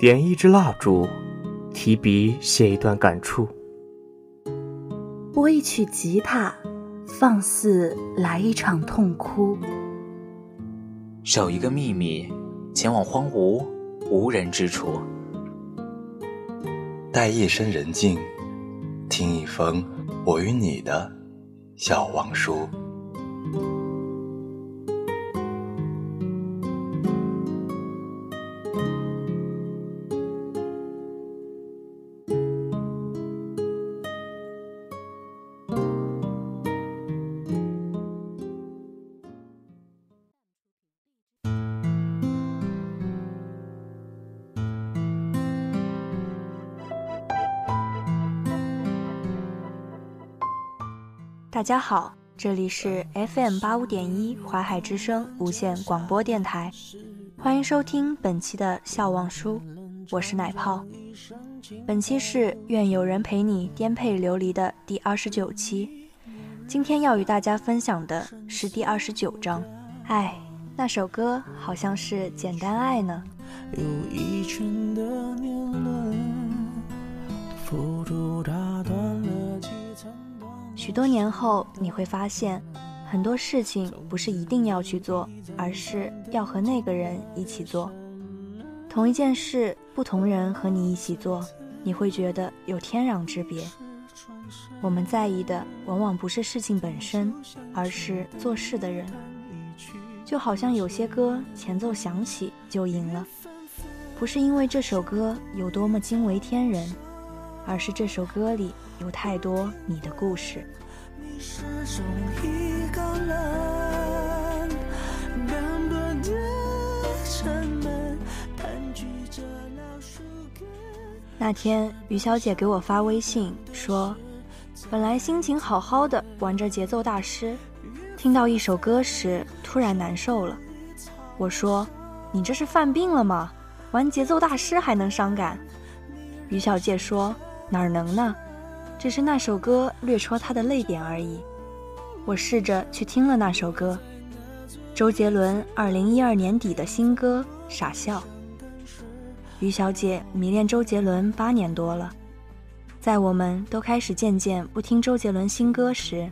点一支蜡烛，提笔写一段感触。拨一曲吉他，放肆来一场痛哭。守一个秘密，前往荒芜无人之处。待夜深人静，听一封我与你的小王书。大家好，这里是 FM 八五点一淮海之声无线广播电台，欢迎收听本期的笑忘书，我是奶泡。本期是愿有人陪你颠沛流离的第二十九期，今天要与大家分享的是第二十九章。哎，那首歌好像是简单爱呢。有一圈的年轮，付出打断了。许多年后，你会发现，很多事情不是一定要去做，而是要和那个人一起做。同一件事，不同人和你一起做，你会觉得有天壤之别。我们在意的往往不是事情本身，而是做事的人。就好像有些歌前奏响起就赢了，不是因为这首歌有多么惊为天人，而是这首歌里。有太多你的故事。那天，于小姐给我发微信说：“本来心情好好的玩着节奏大师，听到一首歌时突然难受了。”我说：“你这是犯病了吗？玩节奏大师还能伤感？”于小姐说：“哪能呢？”只是那首歌略戳他的泪点而已。我试着去听了那首歌，周杰伦二零一二年底的新歌《傻笑》。于小姐迷恋周杰伦八年多了，在我们都开始渐渐不听周杰伦新歌时，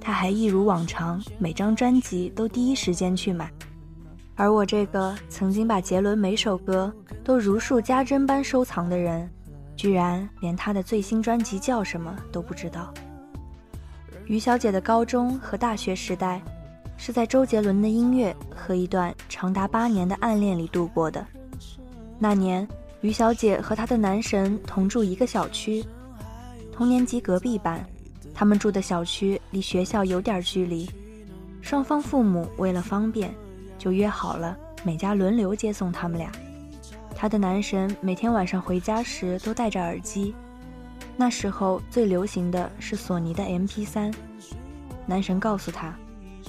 她还一如往常，每张专辑都第一时间去买。而我这个曾经把杰伦每首歌都如数家珍般收藏的人。居然连他的最新专辑叫什么都不知道。于小姐的高中和大学时代，是在周杰伦的音乐和一段长达八年的暗恋里度过的。那年，于小姐和她的男神同住一个小区，同年级隔壁班，他们住的小区离学校有点距离，双方父母为了方便，就约好了每家轮流接送他们俩。他的男神每天晚上回家时都戴着耳机，那时候最流行的是索尼的 MP3。男神告诉他，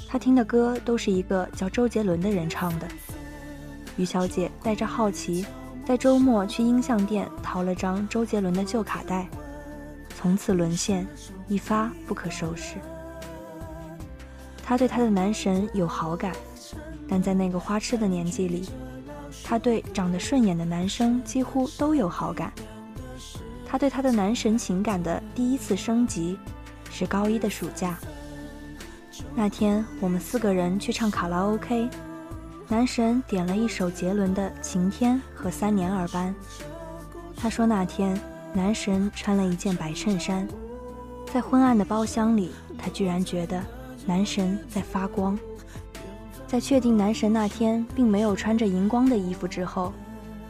他听的歌都是一个叫周杰伦的人唱的。于小姐带着好奇，在周末去音像店淘了张周杰伦的旧卡带，从此沦陷，一发不可收拾。她对她的男神有好感，但在那个花痴的年纪里。她对长得顺眼的男生几乎都有好感。她对她的男神情感的第一次升级，是高一的暑假。那天我们四个人去唱卡拉 OK，男神点了一首杰伦的《晴天》和《三年二班》。他说那天男神穿了一件白衬衫，在昏暗的包厢里，他居然觉得男神在发光。在确定男神那天并没有穿着荧光的衣服之后，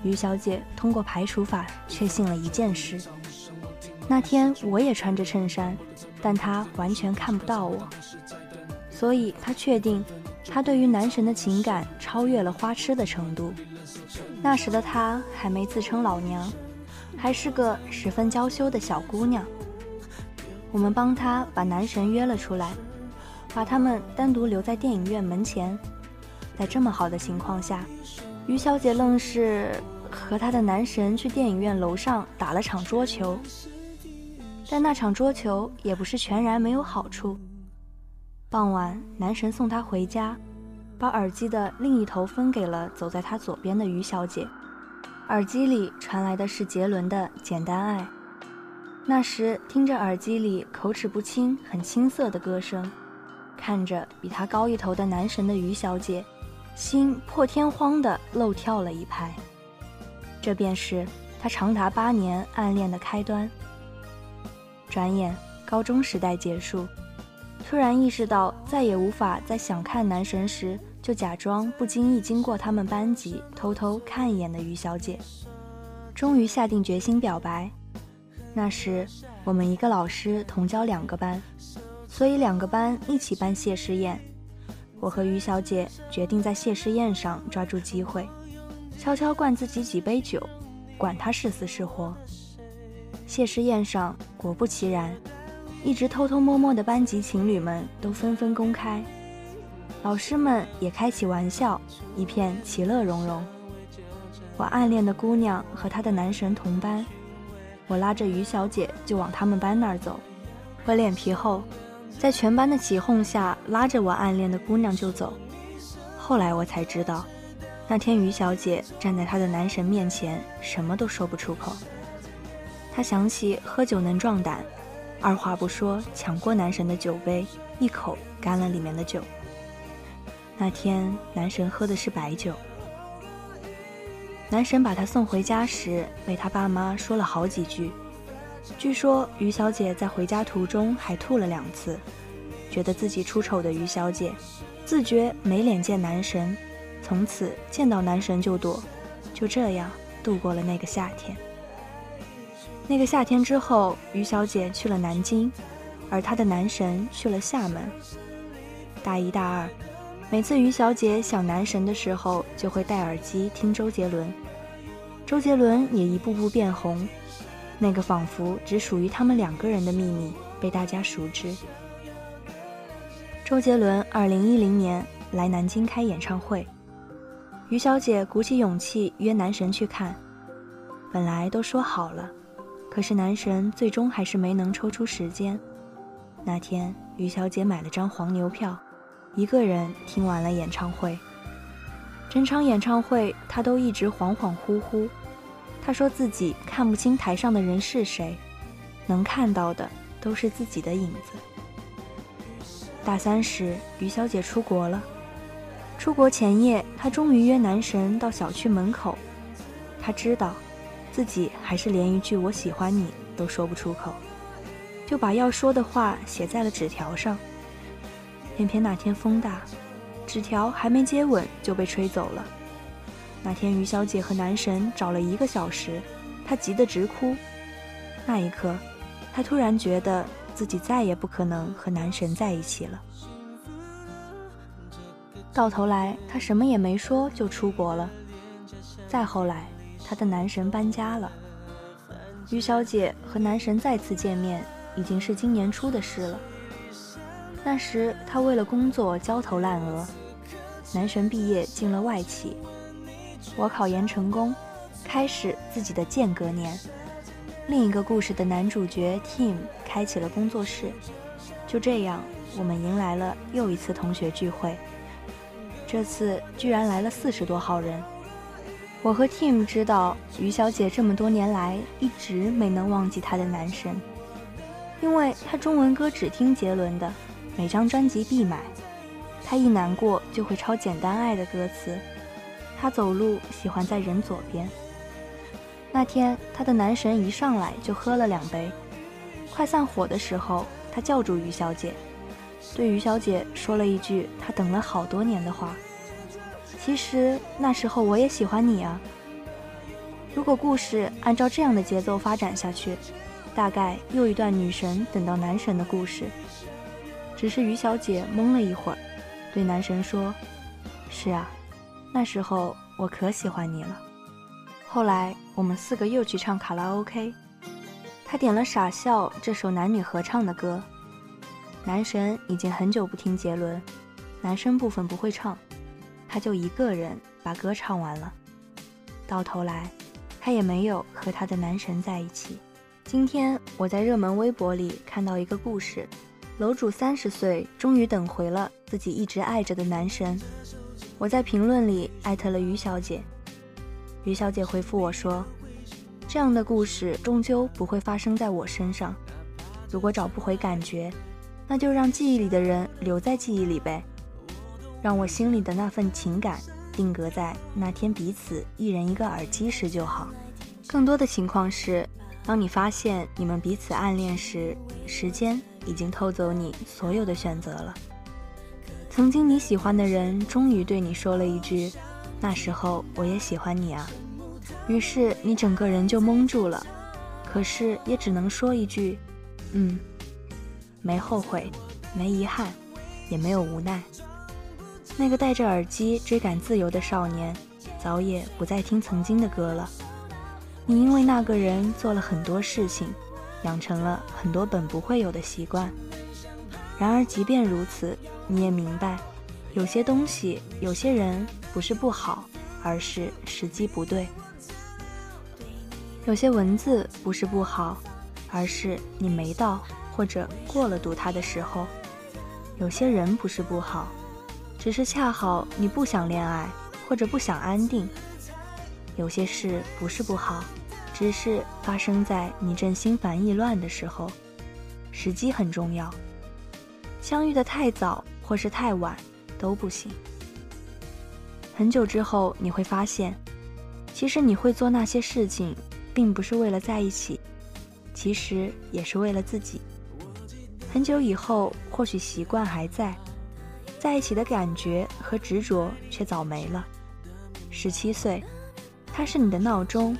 于小姐通过排除法确信了一件事：那天我也穿着衬衫，但他完全看不到我。所以她确定，她对于男神的情感超越了花痴的程度。那时的她还没自称老娘，还是个十分娇羞的小姑娘。我们帮她把男神约了出来。把他们单独留在电影院门前，在这么好的情况下，于小姐愣是和她的男神去电影院楼上打了场桌球。但那场桌球也不是全然没有好处。傍晚，男神送她回家，把耳机的另一头分给了走在他左边的于小姐。耳机里传来的是杰伦的《简单爱》。那时听着耳机里口齿不清、很青涩的歌声，看着比他高一头的男神的于小姐，心破天荒地漏跳了一拍。这便是他长达八年暗恋的开端。转眼高中时代结束。突然意识到再也无法在想看男神时就假装不经意经过他们班级偷偷看一眼的于小姐，终于下定决心表白。那时我们一个老师同教两个班，所以两个班一起办谢师宴。我和于小姐决定在谢师宴上抓住机会，悄悄灌自己几杯酒，管他是死是活。谢师宴上果不其然。一直偷偷摸摸的班级情侣们都纷纷公开，老师们也开起玩笑，一片其乐融融。我暗恋的姑娘和她的男神同班，我拉着于小姐就往他们班那儿走。我脸皮厚，在全班的起哄下拉着我暗恋的姑娘就走。后来我才知道，那天于小姐站在她的男神面前，什么都说不出口。她想起喝酒能壮胆。二话不说，抢过男神的酒杯，一口干了里面的酒。那天，男神喝的是白酒。男神把他送回家时，被他爸妈说了好几句。据说于小姐在回家途中还吐了两次，觉得自己出丑的于小姐，自觉没脸见男神，从此见到男神就躲，就这样度过了那个夏天。那个夏天之后，于小姐去了南京，而她的男神去了厦门。大一、大二，每次于小姐想男神的时候，就会戴耳机听周杰伦。周杰伦也一步步变红，那个仿佛只属于他们两个人的秘密被大家熟知。周杰伦二零一零年来南京开演唱会，于小姐鼓起勇气约男神去看，本来都说好了。可是男神最终还是没能抽出时间。那天，于小姐买了张黄牛票，一个人听完了演唱会。整场演唱会，她都一直恍恍惚惚。她说自己看不清台上的人是谁，能看到的都是自己的影子。大三时，于小姐出国了。出国前夜，她终于约男神到小区门口。她知道。自己还是连一句“我喜欢你”都说不出口，就把要说的话写在了纸条上。偏偏那天风大，纸条还没接吻就被吹走了。那天于小姐和男神找了一个小时，她急得直哭。那一刻，她突然觉得自己再也不可能和男神在一起了。到头来，她什么也没说就出国了。再后来。她的男神搬家了，于小姐和男神再次见面已经是今年初的事了。那时她为了工作焦头烂额，男神毕业进了外企，我考研成功，开始自己的间隔年。另一个故事的男主角 Tim 开启了工作室，就这样，我们迎来了又一次同学聚会，这次居然来了四十多号人。我和 Tim 知道，于小姐这么多年来一直没能忘记她的男神，因为她中文歌只听杰伦的，每张专辑必买。她一难过就会抄《简单爱》的歌词。她走路喜欢在人左边。那天，她的男神一上来就喝了两杯，快散伙的时候，他叫住于小姐，对于小姐说了一句他等了好多年的话。其实那时候我也喜欢你啊。如果故事按照这样的节奏发展下去，大概又一段女神等到男神的故事。只是于小姐懵了一会儿，对男神说：“是啊，那时候我可喜欢你了。”后来我们四个又去唱卡拉 OK，他点了《傻笑》这首男女合唱的歌。男神已经很久不听杰伦，男生部分不会唱。他就一个人把歌唱完了，到头来，他也没有和他的男神在一起。今天我在热门微博里看到一个故事，楼主三十岁终于等回了自己一直爱着的男神。我在评论里艾特了于小姐，于小姐回复我说：“这样的故事终究不会发生在我身上。如果找不回感觉，那就让记忆里的人留在记忆里呗，让我心里的那份情感定格在那天彼此一人一个耳机时就好。更多的情况是，当你发现你们彼此暗恋时，时间已经偷走你所有的选择了。曾经你喜欢的人终于对你说了一句。”那时候我也喜欢你啊，于是你整个人就懵住了，可是也只能说一句，嗯，没后悔，没遗憾，也没有无奈。那个戴着耳机追赶自由的少年，早也不再听曾经的歌了。你因为那个人做了很多事情，养成了很多本不会有的习惯。然而即便如此，你也明白。有些东西，有些人不是不好，而是时机不对；有些文字不是不好，而是你没到或者过了读它的时候；有些人不是不好，只是恰好你不想恋爱或者不想安定；有些事不是不好，只是发生在你正心烦意乱的时候。时机很重要，相遇的太早或是太晚。都不行。很久之后，你会发现，其实你会做那些事情，并不是为了在一起，其实也是为了自己。很久以后，或许习惯还在，在一起的感觉和执着却早没了。十七岁，他是你的闹钟，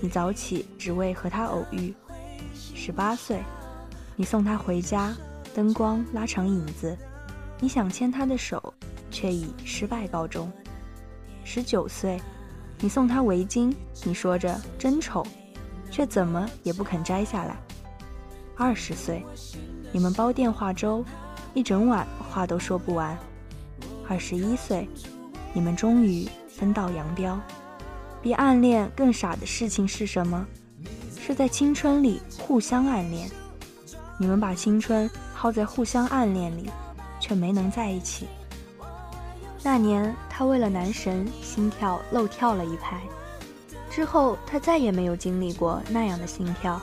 你早起只为和他偶遇。十八岁，你送他回家，灯光拉长影子。你想牵他的手，却以失败告终。十九岁，你送他围巾，你说着真丑，却怎么也不肯摘下来。二十岁，你们煲电话粥，一整晚话都说不完。二十一岁，你们终于分道扬镳。比暗恋更傻的事情是什么？是在青春里互相暗恋。你们把青春耗在互相暗恋里。却没能在一起。那年，他为了男神心跳漏跳了一拍，之后他再也没有经历过那样的心跳。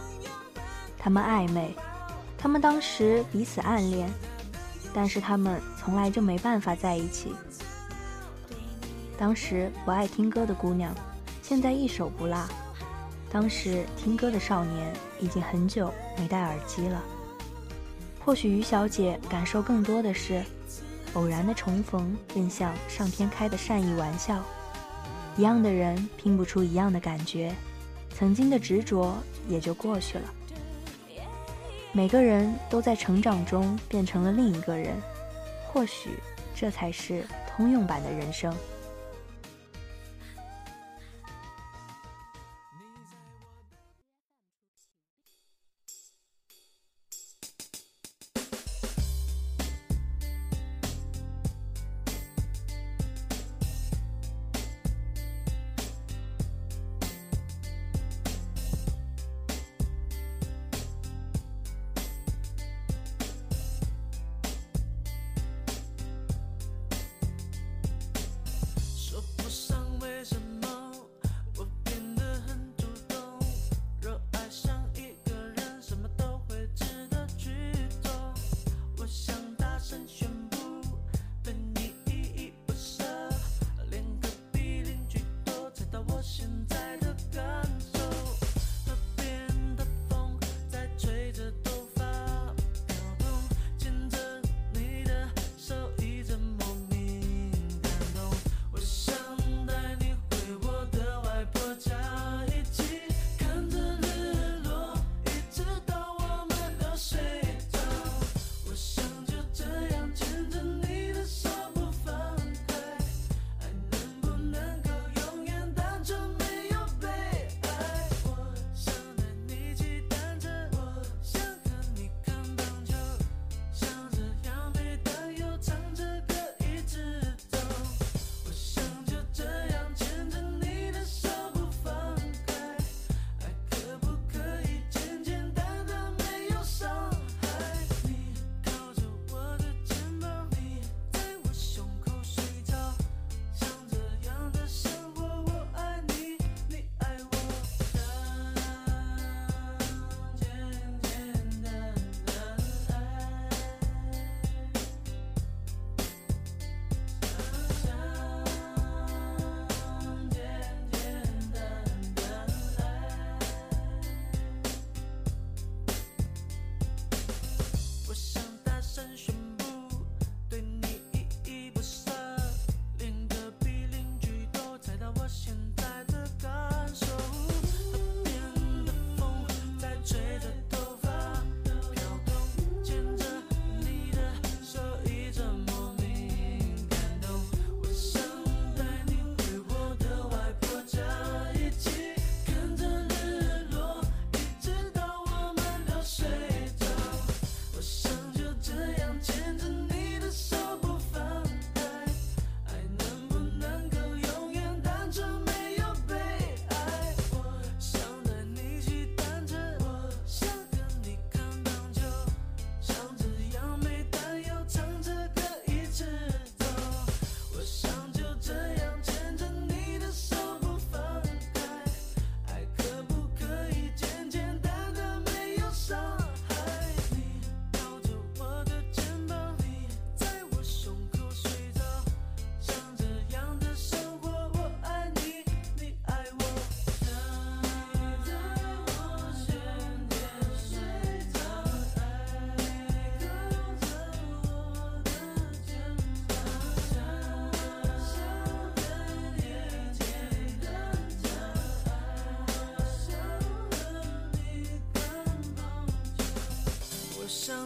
他们暧昧，他们当时彼此暗恋，但是他们从来就没办法在一起。当时不爱听歌的姑娘，现在一首不落；当时听歌的少年，已经很久没戴耳机了。或许于小姐感受更多的是，偶然的重逢更像上天开的善意玩笑。一样的人拼不出一样的感觉，曾经的执着也就过去了。每个人都在成长中变成了另一个人，或许这才是通用版的人生。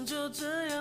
就这样